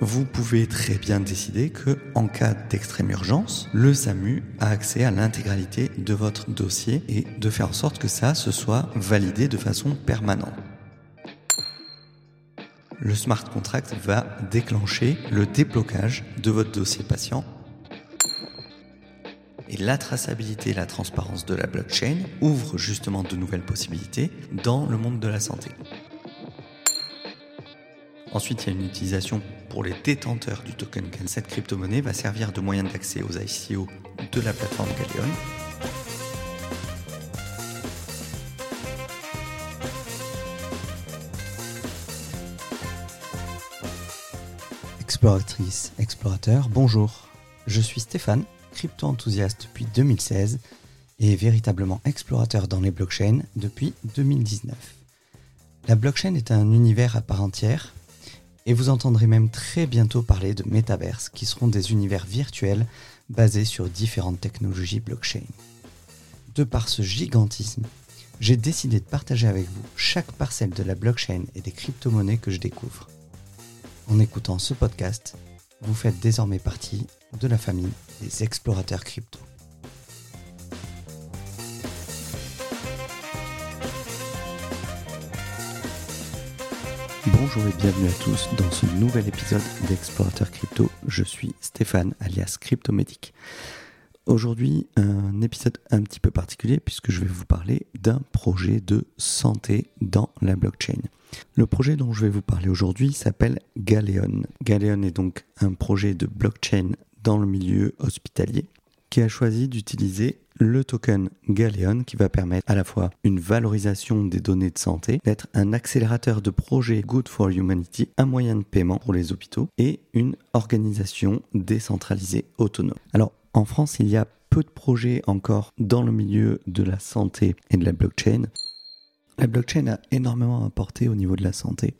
vous pouvez très bien décider que, en cas d'extrême urgence, le SAMU a accès à l'intégralité de votre dossier et de faire en sorte que ça se soit validé de façon permanente. Le smart contract va déclencher le déblocage de votre dossier patient et la traçabilité et la transparence de la blockchain ouvrent justement de nouvelles possibilités dans le monde de la santé. Ensuite, il y a une utilisation pour les détenteurs du token Cette crypto-monnaie va servir de moyen d'accès aux ICO de la plateforme Galleon. Exploratrice, explorateur, bonjour. Je suis Stéphane, crypto-enthousiaste depuis 2016 et véritablement explorateur dans les blockchains depuis 2019. La blockchain est un univers à part entière et vous entendrez même très bientôt parler de métaverses qui seront des univers virtuels basés sur différentes technologies blockchain. De par ce gigantisme, j'ai décidé de partager avec vous chaque parcelle de la blockchain et des crypto-monnaies que je découvre. En écoutant ce podcast, vous faites désormais partie de la famille des explorateurs crypto. Bonjour et bienvenue à tous dans ce nouvel épisode d'Explorateur Crypto. Je suis Stéphane alias Cryptomédic. Aujourd'hui, un épisode un petit peu particulier puisque je vais vous parler d'un projet de santé dans la blockchain. Le projet dont je vais vous parler aujourd'hui s'appelle Galeon. Galeon est donc un projet de blockchain dans le milieu hospitalier qui a choisi d'utiliser le token Galeon qui va permettre à la fois une valorisation des données de santé, d'être un accélérateur de projets Good for Humanity, un moyen de paiement pour les hôpitaux et une organisation décentralisée autonome. Alors en France, il y a peu de projets encore dans le milieu de la santé et de la blockchain. La blockchain a énormément apporté au niveau de la santé.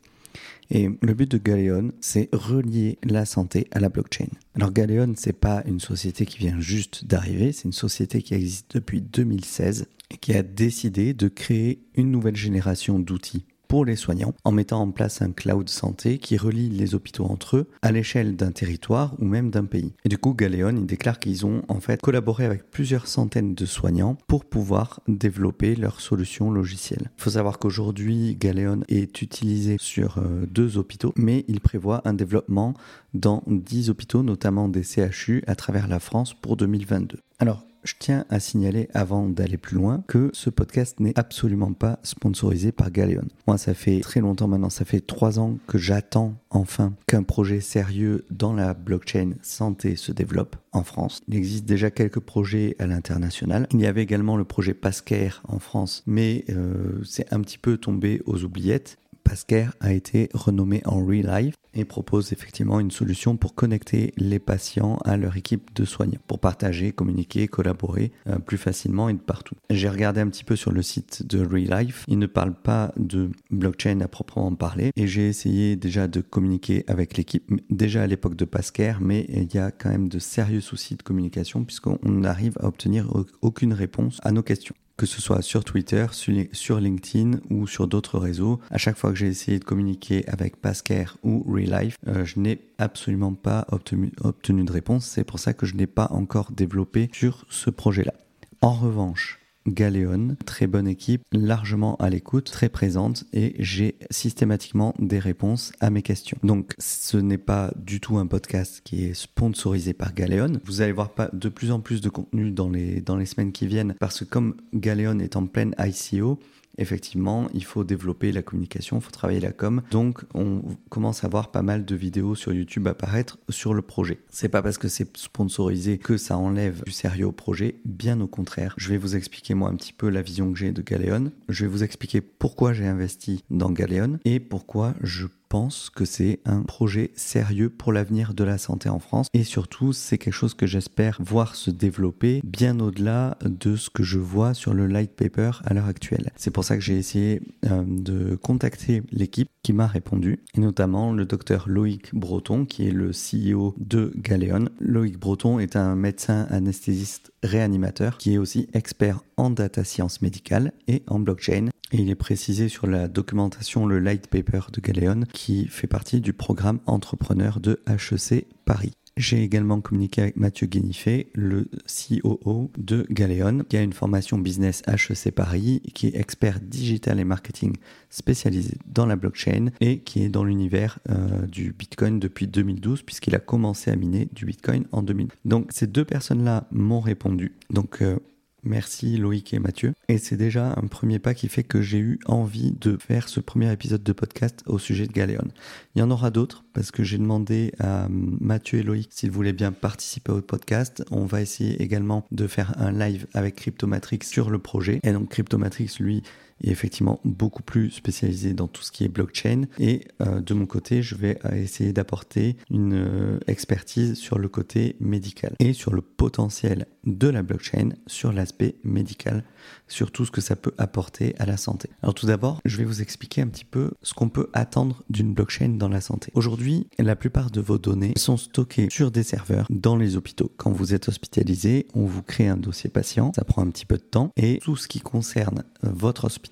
Et le but de Galeon, c'est relier la santé à la blockchain. Alors Galeon, c'est pas une société qui vient juste d'arriver, c'est une société qui existe depuis 2016 et qui a décidé de créer une nouvelle génération d'outils pour les soignants en mettant en place un cloud santé qui relie les hôpitaux entre eux à l'échelle d'un territoire ou même d'un pays. Et du coup, Galeon, il déclare qu'ils ont en fait collaboré avec plusieurs centaines de soignants pour pouvoir développer leurs solutions logicielles. Il faut savoir qu'aujourd'hui, Galeon est utilisé sur euh, deux hôpitaux, mais il prévoit un développement dans 10 hôpitaux, notamment des CHU à travers la France pour 2022. Alors, je tiens à signaler avant d'aller plus loin que ce podcast n'est absolument pas sponsorisé par Galeon. Moi, ça fait très longtemps maintenant, ça fait trois ans que j'attends enfin qu'un projet sérieux dans la blockchain santé se développe en France. Il existe déjà quelques projets à l'international. Il y avait également le projet Pascare en France, mais euh, c'est un petit peu tombé aux oubliettes. Pascare a été renommé en Relive et propose effectivement une solution pour connecter les patients à leur équipe de soignants, pour partager, communiquer, collaborer euh, plus facilement et de partout. J'ai regardé un petit peu sur le site de Relife, il ne parle pas de blockchain à proprement parler et j'ai essayé déjà de communiquer avec l'équipe déjà à l'époque de Pascare, mais il y a quand même de sérieux soucis de communication puisqu'on n'arrive à obtenir aucune réponse à nos questions que ce soit sur Twitter, sur LinkedIn ou sur d'autres réseaux. À chaque fois que j'ai essayé de communiquer avec Pascare ou Relife, euh, je n'ai absolument pas obtenu, obtenu de réponse. C'est pour ça que je n'ai pas encore développé sur ce projet-là. En revanche, Galéon, très bonne équipe, largement à l'écoute, très présente et j'ai systématiquement des réponses à mes questions. Donc ce n'est pas du tout un podcast qui est sponsorisé par Galéon. Vous allez voir de plus en plus de contenu dans les, semaines qui viennent parce que comme Galéon est en pleine ICO, effectivement, il faut développer la communication, il faut travailler la com. Donc, on commence à voir pas mal de vidéos sur YouTube apparaître sur le projet. C'est pas parce que c'est sponsorisé que ça enlève du sérieux au projet, bien au contraire. Je vais vous expliquer moi un petit peu la vision que j'ai de Galeon. Je vais vous expliquer pourquoi j'ai investi dans Galeon et pourquoi je pense que c'est un projet sérieux pour l'avenir de la santé en France et surtout c'est quelque chose que j'espère voir se développer bien au-delà de ce que je vois sur le light paper à l'heure actuelle. C'est pour ça que j'ai essayé euh, de contacter l'équipe qui m'a répondu et notamment le docteur Loïc Breton qui est le CEO de Galéon. Loïc Breton est un médecin anesthésiste réanimateur qui est aussi expert en data science médicale et en blockchain il est précisé sur la documentation le light paper de Galéon qui fait partie du programme entrepreneur de HEC Paris. J'ai également communiqué avec Mathieu Guénifé, le COO de Galéon, qui a une formation business HEC Paris, qui est expert digital et marketing spécialisé dans la blockchain et qui est dans l'univers euh, du Bitcoin depuis 2012, puisqu'il a commencé à miner du Bitcoin en 2000. Donc ces deux personnes-là m'ont répondu. Donc euh, Merci Loïc et Mathieu. Et c'est déjà un premier pas qui fait que j'ai eu envie de faire ce premier épisode de podcast au sujet de Galéon. Il y en aura d'autres parce que j'ai demandé à Mathieu et Loïc s'ils voulaient bien participer au podcast. On va essayer également de faire un live avec Cryptomatrix sur le projet. Et donc Cryptomatrix, lui, est effectivement beaucoup plus spécialisé dans tout ce qui est blockchain. Et euh, de mon côté, je vais euh, essayer d'apporter une euh, expertise sur le côté médical et sur le potentiel de la blockchain sur l'aspect médical, sur tout ce que ça peut apporter à la santé. Alors tout d'abord, je vais vous expliquer un petit peu ce qu'on peut attendre d'une blockchain dans la santé. Aujourd'hui, la plupart de vos données sont stockées sur des serveurs dans les hôpitaux. Quand vous êtes hospitalisé, on vous crée un dossier patient, ça prend un petit peu de temps, et tout ce qui concerne votre hospitalisation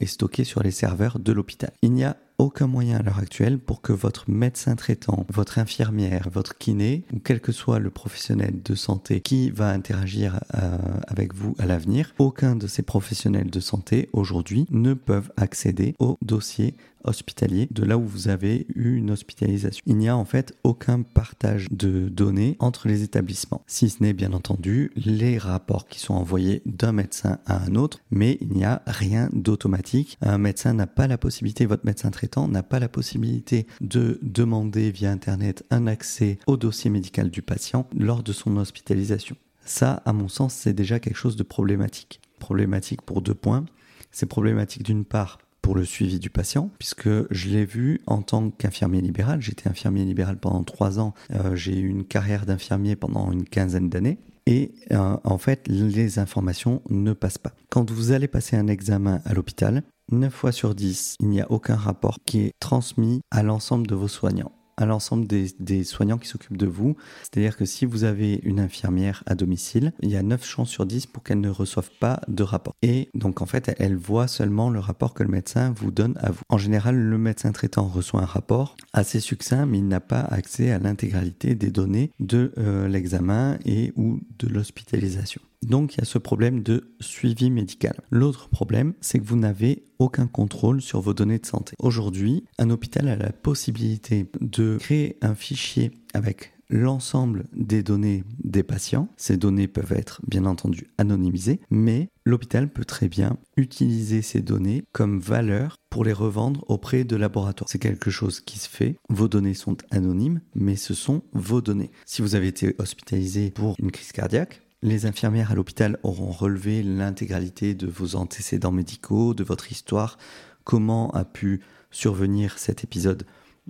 est stocké sur les serveurs de l'hôpital. Il n'y a aucun moyen à l'heure actuelle pour que votre médecin traitant, votre infirmière, votre kiné, ou quel que soit le professionnel de santé qui va interagir euh, avec vous à l'avenir, aucun de ces professionnels de santé aujourd'hui ne peuvent accéder au dossier hospitalier de là où vous avez eu une hospitalisation. Il n'y a en fait aucun partage de données entre les établissements, si ce n'est bien entendu les rapports qui sont envoyés d'un médecin à un autre, mais il n'y a rien d'automatique. Un médecin n'a pas la possibilité, votre médecin traitant n'a pas la possibilité de demander via Internet un accès au dossier médical du patient lors de son hospitalisation. Ça, à mon sens, c'est déjà quelque chose de problématique. Problématique pour deux points. C'est problématique d'une part pour le suivi du patient, puisque je l'ai vu en tant qu'infirmier libéral. J'étais infirmier libéral pendant trois ans. Euh, j'ai eu une carrière d'infirmier pendant une quinzaine d'années. Et euh, en fait, les informations ne passent pas. Quand vous allez passer un examen à l'hôpital, 9 fois sur 10, il n'y a aucun rapport qui est transmis à l'ensemble de vos soignants à l'ensemble des, soignants qui s'occupent de vous. C'est-à-dire que si vous avez une infirmière à domicile, il y a 9 chances sur 10 pour qu'elle ne reçoive pas de rapport. Et donc en fait, elle voit seulement le rapport que le médecin vous donne à vous. En général, le médecin traitant reçoit un rapport assez succinct, mais il n'a pas accès à l'intégralité des données de euh, l'examen et ou de l'hospitalisation. Donc il y a ce problème de suivi médical. L'autre problème, c'est que vous n'avez aucun contrôle sur vos données de santé. Aujourd'hui, un hôpital a la possibilité de créer un fichier avec l'ensemble des données des patients. Ces données peuvent être bien entendu anonymisées, mais l'hôpital peut très bien utiliser ces données comme valeur pour les revendre auprès de laboratoires. C'est quelque chose qui se fait. Vos données sont anonymes, mais ce sont vos données. Si vous avez été hospitalisé pour une crise cardiaque, les infirmières à l'hôpital auront relevé l'intégralité de vos antécédents médicaux, de votre histoire, comment a pu survenir cet épisode,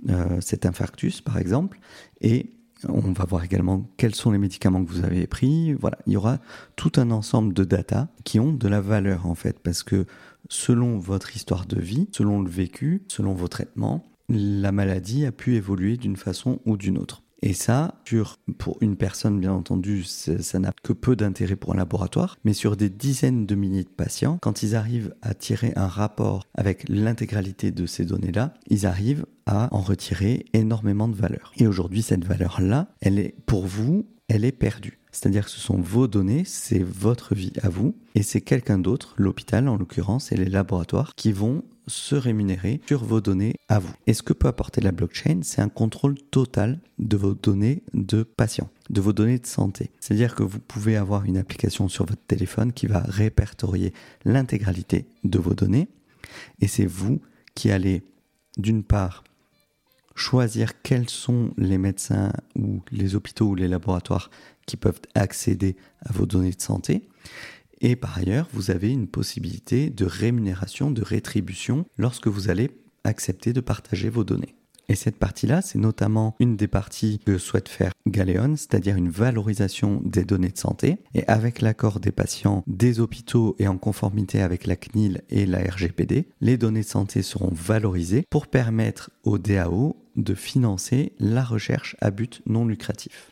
euh, cet infarctus par exemple, et on va voir également quels sont les médicaments que vous avez pris. Voilà, il y aura tout un ensemble de data qui ont de la valeur en fait, parce que selon votre histoire de vie, selon le vécu, selon vos traitements, la maladie a pu évoluer d'une façon ou d'une autre. Et ça, pour une personne, bien entendu, ça n'a que peu d'intérêt pour un laboratoire, mais sur des dizaines de milliers de patients, quand ils arrivent à tirer un rapport avec l'intégralité de ces données-là, ils arrivent à en retirer énormément de valeur. Et aujourd'hui, cette valeur-là, elle est pour vous, elle est perdue. C'est-à-dire que ce sont vos données, c'est votre vie à vous, et c'est quelqu'un d'autre, l'hôpital en l'occurrence, et les laboratoires, qui vont se rémunérer sur vos données à vous. Et ce que peut apporter la blockchain, c'est un contrôle total de vos données de patients, de vos données de santé. C'est-à-dire que vous pouvez avoir une application sur votre téléphone qui va répertorier l'intégralité de vos données, et c'est vous qui allez, d'une part, choisir quels sont les médecins ou les hôpitaux ou les laboratoires qui peuvent accéder à vos données de santé. Et par ailleurs, vous avez une possibilité de rémunération, de rétribution lorsque vous allez accepter de partager vos données. Et cette partie-là, c'est notamment une des parties que souhaite faire Galéon, c'est-à-dire une valorisation des données de santé. Et avec l'accord des patients, des hôpitaux et en conformité avec la CNIL et la RGPD, les données de santé seront valorisées pour permettre au DAO de financer la recherche à but non lucratif.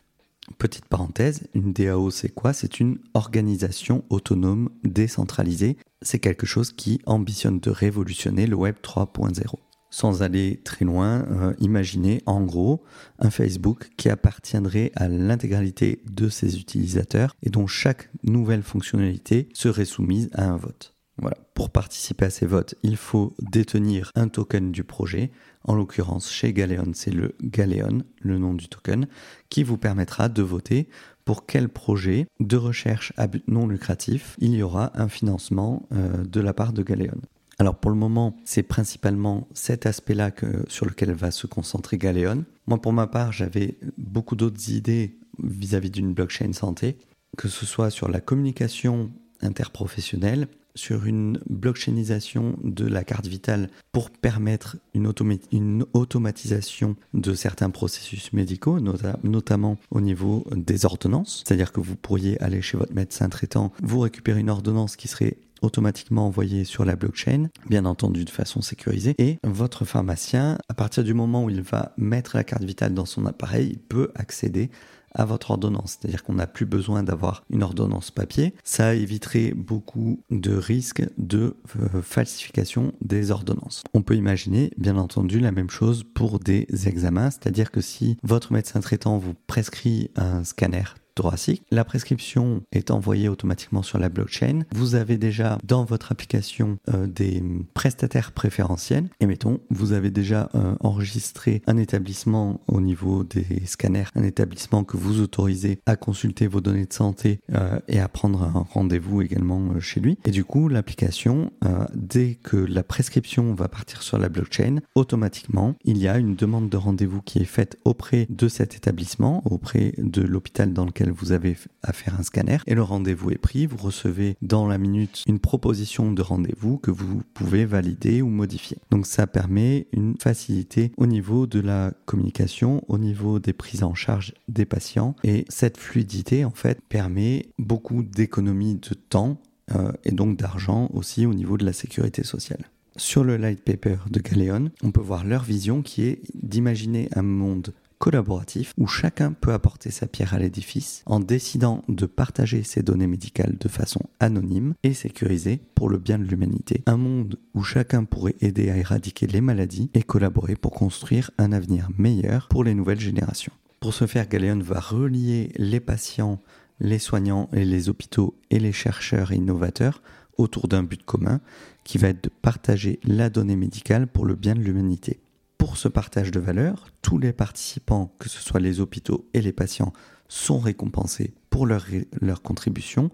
Petite parenthèse, une DAO c'est quoi? C'est une organisation autonome décentralisée. C'est quelque chose qui ambitionne de révolutionner le Web 3.0. Sans aller très loin, euh, imaginez en gros un Facebook qui appartiendrait à l'intégralité de ses utilisateurs et dont chaque nouvelle fonctionnalité serait soumise à un vote. Voilà. Pour participer à ces votes, il faut détenir un token du projet. En l'occurrence, chez Galeon, c'est le Galeon, le nom du token, qui vous permettra de voter pour quel projet de recherche non lucratif il y aura un financement euh, de la part de Galeon. Alors pour le moment, c'est principalement cet aspect-là sur lequel va se concentrer Galeon. Moi pour ma part, j'avais beaucoup d'autres idées vis-à-vis d'une blockchain santé, que ce soit sur la communication interprofessionnelle, sur une blockchainisation de la carte vitale pour permettre une, automatisation de certains processus médicaux, notamment au niveau des ordonnances. C'est-à-dire que vous pourriez aller chez votre médecin traitant, vous récupérer une ordonnance qui serait automatiquement envoyé sur la blockchain, bien entendu de façon sécurisée, et votre pharmacien, à partir du moment où il va mettre la carte vitale dans son appareil, il peut accéder à votre ordonnance. C'est-à-dire qu'on n'a plus besoin d'avoir une ordonnance papier. Ça éviterait beaucoup de risques de euh, falsification des ordonnances. On peut imaginer, bien entendu, la même chose pour des examens. C'est-à-dire que si votre médecin traitant vous prescrit un scanner thoracique. La prescription est envoyée automatiquement sur la blockchain. Vous avez déjà dans votre application euh, des prestataires préférentiels. Et mettons, vous avez déjà euh, enregistré un établissement au niveau des scanners, un établissement que vous autorisez à consulter vos données de santé euh, et à prendre un rendez-vous également chez lui. Et du coup, l'application, dès que la prescription va partir sur la blockchain, automatiquement, il y a une demande de rendez-vous qui est faite auprès de cet établissement, auprès de l'hôpital dans lequel vous avez à faire un scanner et le rendez-vous est pris. Vous recevez dans la minute une proposition de rendez-vous que vous pouvez valider ou modifier. Donc ça permet une facilité au niveau de la communication, au niveau des prises en charge des patients et cette fluidité en fait permet beaucoup d'économies de temps euh, et donc d'argent aussi au niveau de la sécurité sociale. Sur le light paper de Galeon, on peut voir leur vision qui est d'imaginer un monde collaboratif où chacun peut apporter sa pierre à l'édifice en décidant de partager ses données médicales de façon anonyme et sécurisée pour le bien de l'humanité. Un monde où chacun pourrait aider à éradiquer les maladies et collaborer pour construire un avenir meilleur pour les nouvelles générations. Pour ce faire, Galeon va relier les patients, les soignants et les hôpitaux et les chercheurs innovateurs autour d'un but commun qui va être de partager la donnée médicale pour le bien de l'humanité. Pour ce partage de valeur, tous les participants, que ce soit les hôpitaux et les patients, sont récompensés pour leur, leur contribution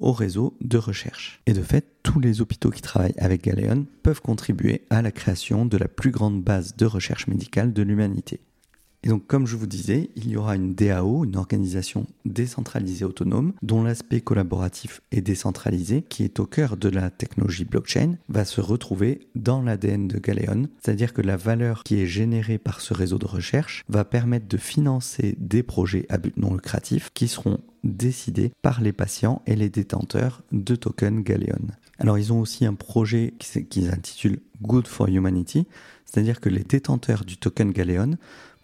au réseau de recherche. Et de fait, tous les hôpitaux qui travaillent avec Galeon peuvent contribuer à la création de la plus grande base de recherche médicale de l'humanité. Et donc, comme je vous disais, il y aura une DAO, une organisation décentralisée autonome, dont l'aspect collaboratif et décentralisé, qui est au cœur de la technologie blockchain, va se retrouver dans l'ADN de Galeon. C'est-à-dire que la valeur qui est générée par ce réseau de recherche va permettre de financer des projets à but non lucratif qui seront décidés par les patients et les détenteurs de tokens Galeon. Alors ils ont aussi un projet qu'ils intitulent Good for Humanity, c'est-à-dire que les détenteurs du token Galeon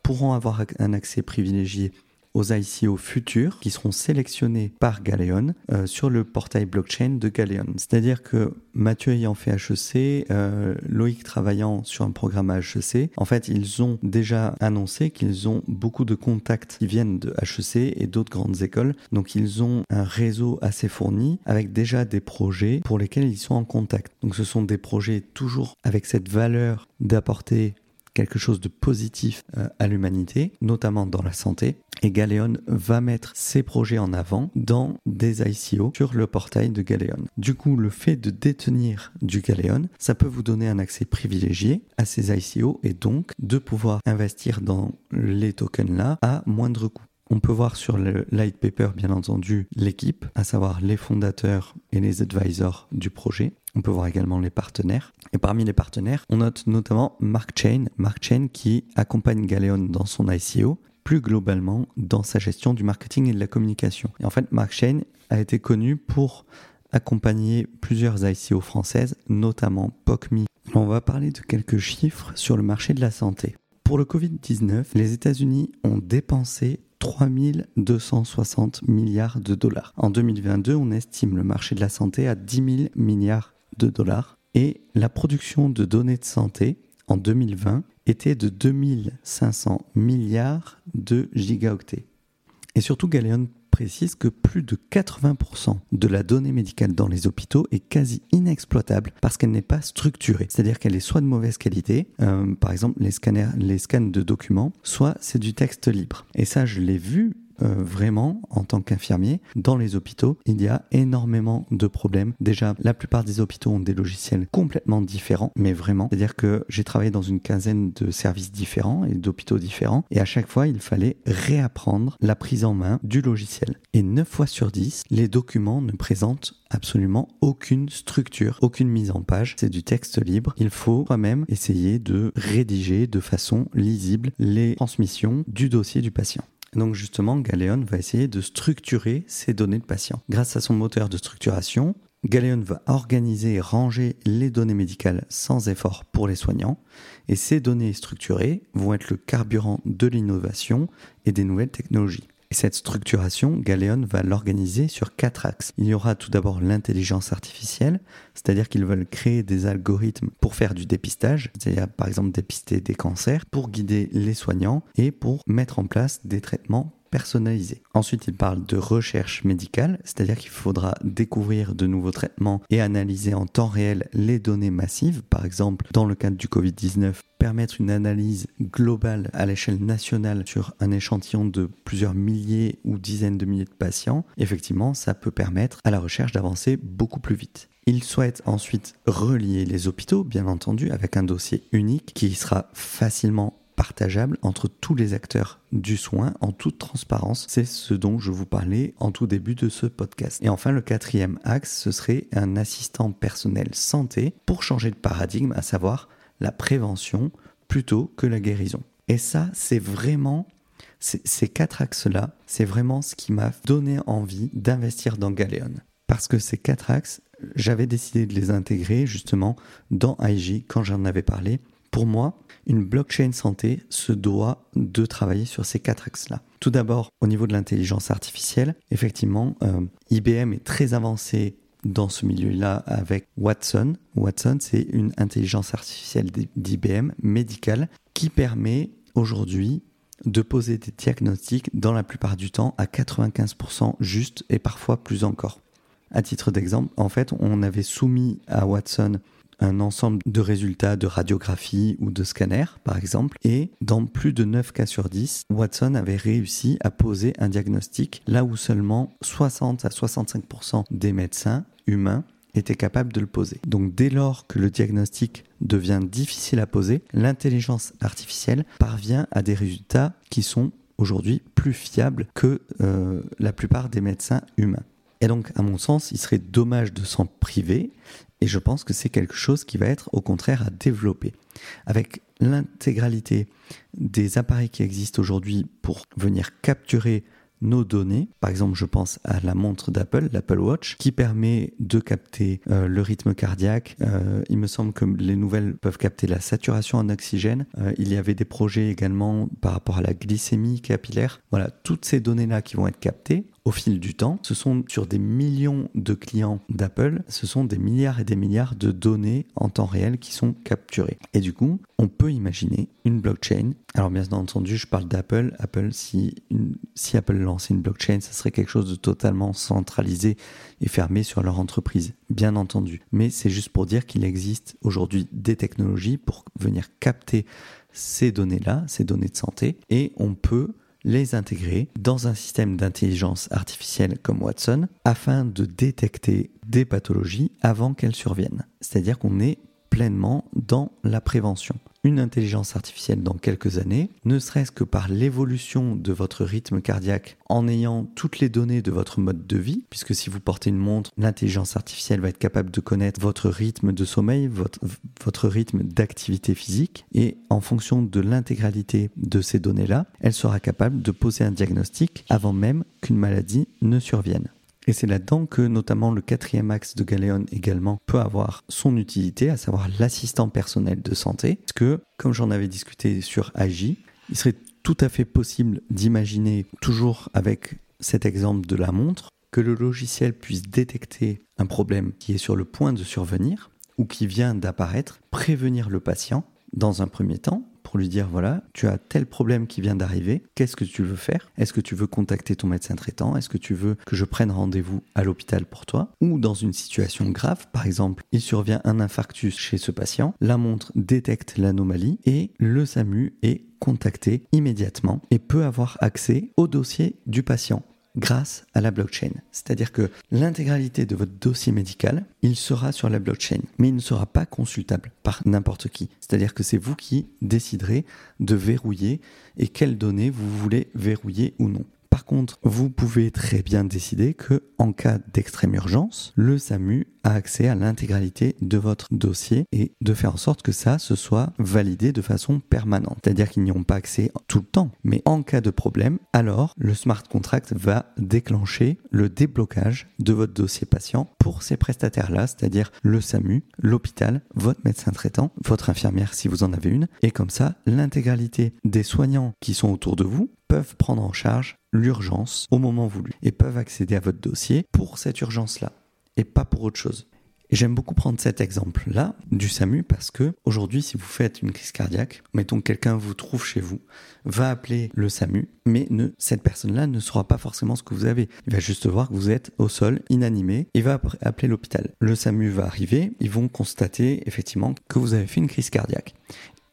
pourront avoir un accès privilégié aux ICO futurs qui seront sélectionnés par Galeon euh, sur le portail blockchain de Galeon. C'est-à-dire que Mathieu ayant fait HEC, euh, Loïc travaillant sur un programme HEC, en fait, ils ont déjà annoncé qu'ils ont beaucoup de contacts qui viennent de HEC et d'autres grandes écoles. Donc, ils ont un réseau assez fourni avec déjà des projets pour lesquels ils sont en contact. Donc, ce sont des projets toujours avec cette valeur d'apporter quelque chose de positif euh, à l'humanité, notamment dans la santé. Et Galeon va mettre ses projets en avant dans des ICO sur le portail de Galeon. Du coup, le fait de détenir du Galeon, ça peut vous donner un accès privilégié à ces ICO et donc de pouvoir investir dans les tokens là à moindre coût. On peut voir sur le light paper, bien entendu, l'équipe, à savoir les fondateurs et les advisors du projet. On peut voir également les partenaires. Et parmi les partenaires, on note notamment Mark Chain, qui accompagne Galeon dans son ICO, plus globalement dans sa gestion du marketing et de la communication. Et en fait, Mark Chain a été connu pour accompagner plusieurs ICO françaises, notamment POCMI. On va parler de quelques chiffres sur le marché de la santé. Pour le Covid-19, les États-Unis ont dépensé 3260 milliards de dollars. En 2022, on estime le marché de la santé à 10 000 milliards de dollars. Et la production de données de santé en 2020 était de 2500 milliards de gigaoctets. Et surtout, Galeon précise que plus de 80% de la donnée médicale dans les hôpitaux est quasi inexploitable parce qu'elle n'est pas structurée. C'est-à-dire qu'elle est soit de mauvaise qualité, euh, par exemple les, scanners, les scans de documents, soit c'est du texte libre. Et ça, je l'ai vu euh, vraiment, en tant qu'infirmier, dans les hôpitaux, il y a énormément de problèmes. Déjà, la plupart des hôpitaux ont des logiciels complètement différents, mais vraiment. C'est-à-dire que j'ai travaillé dans une quinzaine de services différents et d'hôpitaux différents, et à chaque fois, il fallait réapprendre la prise en main du logiciel. Et 9 fois sur 10, les documents ne présentent absolument aucune structure, aucune mise en page. C'est du texte libre. Il faut quand-même essayer de rédiger de façon lisible les transmissions du dossier du patient. Donc justement, Galeon va essayer de structurer ces données de patients. Grâce à son moteur de structuration, Galeon va organiser et ranger les données médicales sans effort pour les soignants. Et ces données structurées vont être le carburant de l'innovation et des nouvelles technologies. Et cette structuration, Galeon va l'organiser sur quatre axes. Il y aura tout d'abord l'intelligence artificielle, c'est-à-dire qu'ils veulent créer des algorithmes pour faire du dépistage, c'est-à-dire par exemple dépister des cancers, pour guider les soignants et pour mettre en place des traitements personnalisé. Ensuite, il parle de recherche médicale, c'est-à-dire qu'il faudra découvrir de nouveaux traitements et analyser en temps réel les données massives. Par exemple, dans le cadre du Covid-19, permettre une analyse globale à l'échelle nationale sur un échantillon de plusieurs milliers ou dizaines de milliers de patients, effectivement, ça peut permettre à la recherche d'avancer beaucoup plus vite. Il souhaite ensuite relier les hôpitaux, bien entendu, avec un dossier unique qui sera facilement partageable entre tous les acteurs du soin en toute transparence. C'est ce dont je vous parlais en tout début de ce podcast. Et enfin, le quatrième axe, ce serait un assistant personnel santé pour changer de paradigme, à savoir la prévention plutôt que la guérison. Et ça, c'est vraiment ces quatre axes-là, c'est vraiment ce qui m'a donné envie d'investir dans Galéon. Parce que ces quatre axes, j'avais décidé de les intégrer justement dans IG quand j'en avais parlé pour moi, une blockchain santé se doit de travailler sur ces quatre axes-là. Tout d'abord, au niveau de l'intelligence artificielle, effectivement, euh, IBM est très avancé dans ce milieu-là avec Watson. Watson, c'est une intelligence artificielle d'IBM médicale qui permet aujourd'hui de poser des diagnostics dans la plupart du temps à 95% juste et parfois plus encore. À titre d'exemple, en fait, on avait soumis à Watson un ensemble de résultats de radiographie ou de scanner, par exemple, et dans plus de 9 cas sur 10, Watson avait réussi à poser un diagnostic là où seulement 60 à 65% des médecins humains étaient capables de le poser. Donc dès lors que le diagnostic devient difficile à poser, l'intelligence artificielle parvient à des résultats qui sont aujourd'hui plus fiables que euh, la plupart des médecins humains. Et donc, à mon sens, il serait dommage de s'en priver et je pense que c'est quelque chose qui va être au contraire à développer. Avec l'intégralité des appareils qui existent aujourd'hui pour venir capturer nos données. Par exemple, je pense à la montre d'Apple, l'Apple Watch, qui permet de capter euh, le rythme cardiaque. Euh, il me semble que les nouvelles peuvent capter la saturation en oxygène. Euh, il y avait des projets également par rapport à la glycémie capillaire. Voilà, toutes ces données-là qui vont être captées au fil du temps. Ce sont sur des millions de clients d'Apple, ce sont des milliards et des milliards de données en temps réel qui sont capturées. Et du coup, on peut imaginer une blockchain. Alors bien entendu, je parle d'Apple. Apple, si, Apple lançait une blockchain, ça serait quelque chose de totalement centralisé et fermé sur leur entreprise, bien entendu. Mais c'est juste pour dire qu'il existe aujourd'hui des technologies pour venir capter ces données-là, ces données de santé, et on peut les intégrer dans un système d'intelligence artificielle comme Watson afin de détecter des pathologies avant qu'elles surviennent. C'est-à-dire qu'on est pleinement dans la prévention une intelligence artificielle dans quelques années, ne serait-ce que par l'évolution de votre rythme cardiaque en ayant toutes les données de votre mode de vie, puisque si vous portez une montre, l'intelligence artificielle va être capable de connaître votre rythme de sommeil, votre, votre rythme d'activité physique, et en fonction de l'intégralité de ces données-là, elle sera capable de poser un diagnostic avant même qu'une maladie ne survienne. Et c'est là-dedans que notamment le quatrième axe de Galéon également peut avoir son utilité, à savoir l'assistant personnel de santé. Parce que, comme j'en avais discuté sur Agi, il serait tout à fait possible d'imaginer, toujours avec cet exemple de la montre, que le logiciel puisse détecter un problème qui est sur le point de survenir ou qui vient d'apparaître, prévenir le patient dans un premier temps pour lui dire voilà, tu as tel problème qui vient d'arriver, qu'est-ce que tu veux faire? Est-ce que tu veux contacter ton médecin traitant? Est-ce que tu veux que je prenne rendez-vous à l'hôpital pour toi? Ou dans une situation grave, par exemple, il survient un infarctus chez ce patient, la montre détecte l'anomalie et le SAMU est contacté immédiatement et peut avoir accès au dossier du patient grâce à la blockchain. C'est-à-dire que l'intégralité de votre dossier médical, il sera sur la blockchain, mais il ne sera pas consultable par n'importe qui. C'est-à-dire que c'est vous qui déciderez de verrouiller et quelles données vous voulez verrouiller ou non. Par contre, vous pouvez très bien décider que, en cas d'extrême urgence, le SAMU a accès à l'intégralité de votre dossier et de faire en sorte que ça se soit validé de façon permanente. C'est-à-dire qu'ils n'y ont pas accès tout le temps. Mais en cas de problème, alors le smart contract va déclencher le déblocage de votre dossier patient pour ces prestataires-là, c'est-à-dire le SAMU, l'hôpital, votre médecin traitant, votre infirmière si vous en avez une. Et comme ça, l'intégralité des soignants qui sont autour de vous peuvent prendre en charge l'urgence au moment voulu et peuvent accéder à votre dossier pour cette urgence-là et pas pour autre chose. J'aime beaucoup prendre cet exemple-là du SAMU parce que aujourd'hui, si vous faites une crise cardiaque, mettons que quelqu'un vous trouve chez vous, va appeler le SAMU, mais ne, cette personne-là ne saura pas forcément ce que vous avez. Il va juste voir que vous êtes au sol, inanimé, et va appeler l'hôpital. Le SAMU va arriver, ils vont constater effectivement que vous avez fait une crise cardiaque.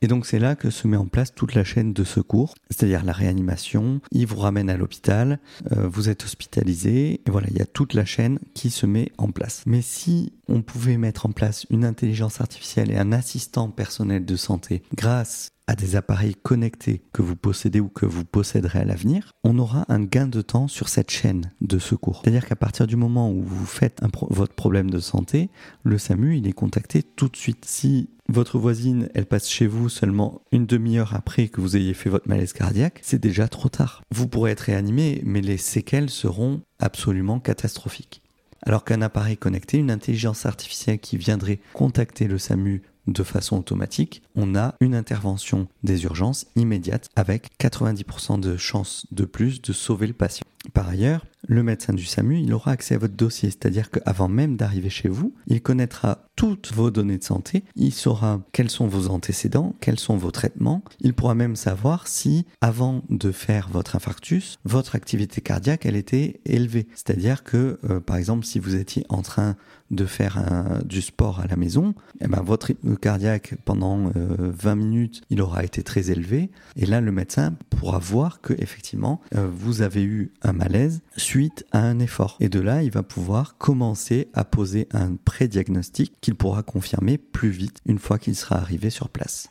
Et donc c'est là que se met en place toute la chaîne de secours, c'est-à-dire la réanimation, ils vous ramènent à l'hôpital, euh, vous êtes hospitalisé, et voilà, il y a toute la chaîne qui se met en place. Mais si on pouvait mettre en place une intelligence artificielle et un assistant personnel de santé grâce à des appareils connectés que vous possédez ou que vous posséderez à l'avenir, on aura un gain de temps sur cette chaîne de secours. C'est-à-dire qu'à partir du moment où vous faites votre problème de santé, le SAMU, il est contacté tout de suite. Si votre voisine, elle passe chez vous seulement une demi-heure après que vous ayez fait votre malaise cardiaque, c'est déjà trop tard. Vous pourrez être réanimé, mais les séquelles seront absolument catastrophiques. Alors qu'un appareil connecté, une intelligence artificielle qui viendrait contacter le SAMU de façon automatique, on a une intervention des urgences immédiate avec 90% de chances de plus de sauver le patient. Par ailleurs, le médecin du SAMU, il aura accès à votre dossier, c'est-à-dire qu'avant même d'arriver chez vous, il connaîtra toutes vos données de santé, il saura quels sont vos antécédents, quels sont vos traitements, il pourra même savoir si, avant de faire votre infarctus, votre activité cardiaque, elle était élevée. C'est-à-dire que, euh, par exemple, si vous étiez en train de faire du sport à la maison, eh ben, votre rythme cardiaque pendant 20 euh, minutes, il aura été très élevé, et là, le médecin pourra voir que, effectivement, euh, vous avez eu un malaise suite à un effort. Et de là, il va pouvoir commencer à poser un pré-diagnostic qu'il pourra confirmer plus vite une fois qu'il sera arrivé sur place.